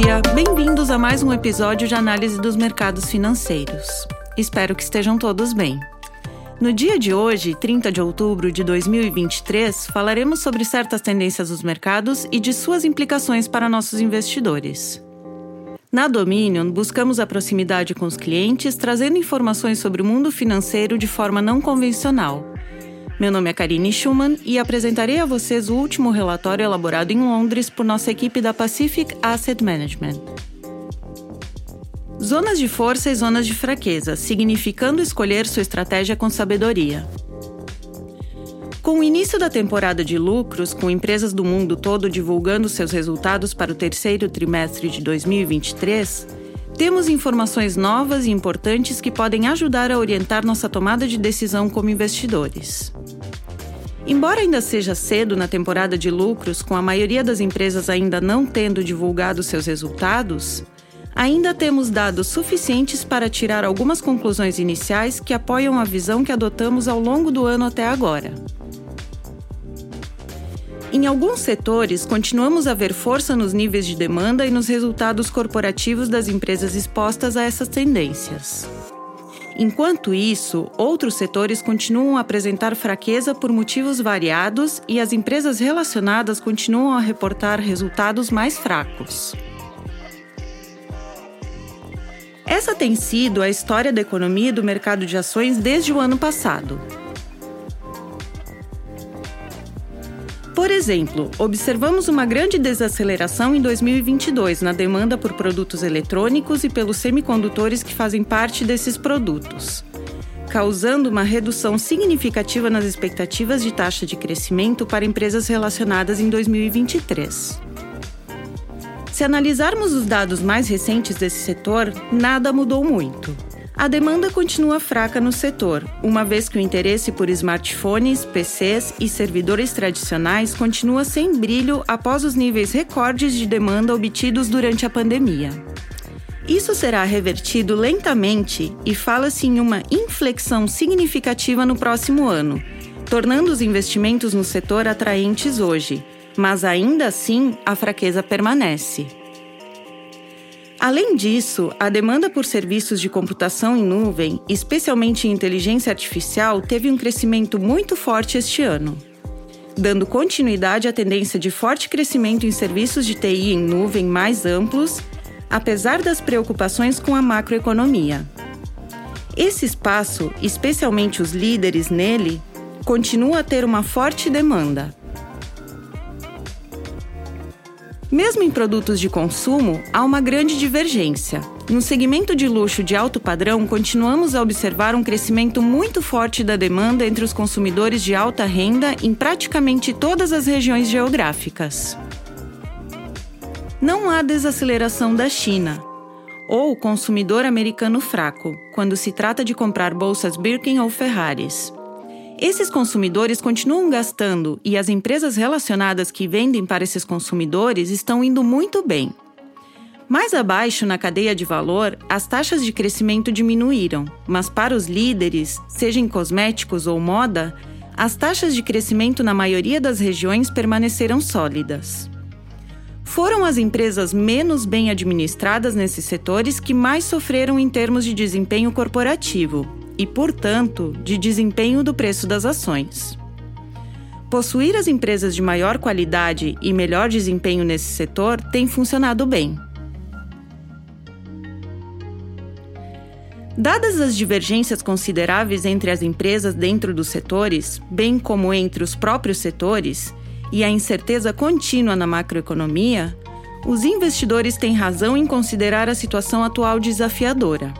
dia, bem-vindos a mais um episódio de análise dos mercados financeiros. Espero que estejam todos bem. No dia de hoje, 30 de outubro de 2023, falaremos sobre certas tendências dos mercados e de suas implicações para nossos investidores. Na Dominion, buscamos a proximidade com os clientes, trazendo informações sobre o mundo financeiro de forma não convencional. Meu nome é Karine Schumann e apresentarei a vocês o último relatório elaborado em Londres por nossa equipe da Pacific Asset Management. Zonas de força e zonas de fraqueza, significando escolher sua estratégia com sabedoria. Com o início da temporada de lucros, com empresas do mundo todo divulgando seus resultados para o terceiro trimestre de 2023, temos informações novas e importantes que podem ajudar a orientar nossa tomada de decisão como investidores. Embora ainda seja cedo na temporada de lucros, com a maioria das empresas ainda não tendo divulgado seus resultados, ainda temos dados suficientes para tirar algumas conclusões iniciais que apoiam a visão que adotamos ao longo do ano até agora. Em alguns setores, continuamos a ver força nos níveis de demanda e nos resultados corporativos das empresas expostas a essas tendências. Enquanto isso, outros setores continuam a apresentar fraqueza por motivos variados e as empresas relacionadas continuam a reportar resultados mais fracos. Essa tem sido a história da economia e do mercado de ações desde o ano passado. Por exemplo, observamos uma grande desaceleração em 2022 na demanda por produtos eletrônicos e pelos semicondutores que fazem parte desses produtos, causando uma redução significativa nas expectativas de taxa de crescimento para empresas relacionadas em 2023. Se analisarmos os dados mais recentes desse setor, nada mudou muito. A demanda continua fraca no setor, uma vez que o interesse por smartphones, PCs e servidores tradicionais continua sem brilho após os níveis recordes de demanda obtidos durante a pandemia. Isso será revertido lentamente e fala-se em uma inflexão significativa no próximo ano, tornando os investimentos no setor atraentes hoje, mas ainda assim a fraqueza permanece. Além disso, a demanda por serviços de computação em nuvem, especialmente em inteligência artificial, teve um crescimento muito forte este ano, dando continuidade à tendência de forte crescimento em serviços de TI em nuvem mais amplos, apesar das preocupações com a macroeconomia. Esse espaço, especialmente os líderes nele, continua a ter uma forte demanda. Mesmo em produtos de consumo, há uma grande divergência. No segmento de luxo de alto padrão, continuamos a observar um crescimento muito forte da demanda entre os consumidores de alta renda em praticamente todas as regiões geográficas. Não há desaceleração da China, ou consumidor americano fraco, quando se trata de comprar bolsas Birkin ou Ferraris. Esses consumidores continuam gastando e as empresas relacionadas que vendem para esses consumidores estão indo muito bem. Mais abaixo na cadeia de valor, as taxas de crescimento diminuíram, mas para os líderes, seja em cosméticos ou moda, as taxas de crescimento na maioria das regiões permaneceram sólidas. Foram as empresas menos bem administradas nesses setores que mais sofreram em termos de desempenho corporativo, e, portanto, de desempenho do preço das ações. Possuir as empresas de maior qualidade e melhor desempenho nesse setor tem funcionado bem. Dadas as divergências consideráveis entre as empresas dentro dos setores, bem como entre os próprios setores, e a incerteza contínua na macroeconomia, os investidores têm razão em considerar a situação atual desafiadora.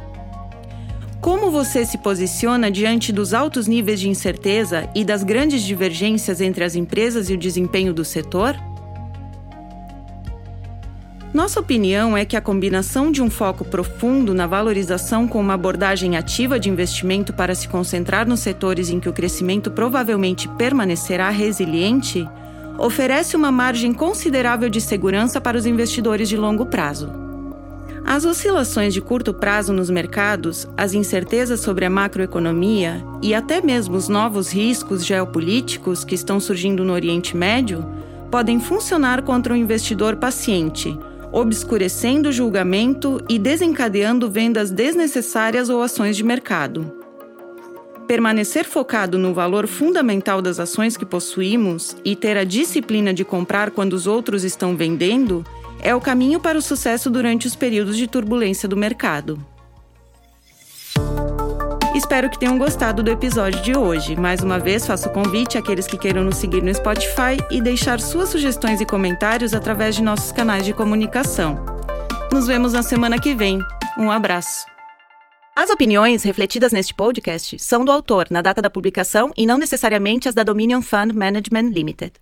Como você se posiciona diante dos altos níveis de incerteza e das grandes divergências entre as empresas e o desempenho do setor? Nossa opinião é que a combinação de um foco profundo na valorização com uma abordagem ativa de investimento para se concentrar nos setores em que o crescimento provavelmente permanecerá resiliente oferece uma margem considerável de segurança para os investidores de longo prazo. As oscilações de curto prazo nos mercados, as incertezas sobre a macroeconomia e até mesmo os novos riscos geopolíticos que estão surgindo no Oriente Médio podem funcionar contra o investidor paciente, obscurecendo o julgamento e desencadeando vendas desnecessárias ou ações de mercado. Permanecer focado no valor fundamental das ações que possuímos e ter a disciplina de comprar quando os outros estão vendendo é o caminho para o sucesso durante os períodos de turbulência do mercado. Espero que tenham gostado do episódio de hoje. Mais uma vez, faço o convite àqueles que queiram nos seguir no Spotify e deixar suas sugestões e comentários através de nossos canais de comunicação. Nos vemos na semana que vem. Um abraço. As opiniões refletidas neste podcast são do autor na data da publicação e não necessariamente as da Dominion Fund Management Limited.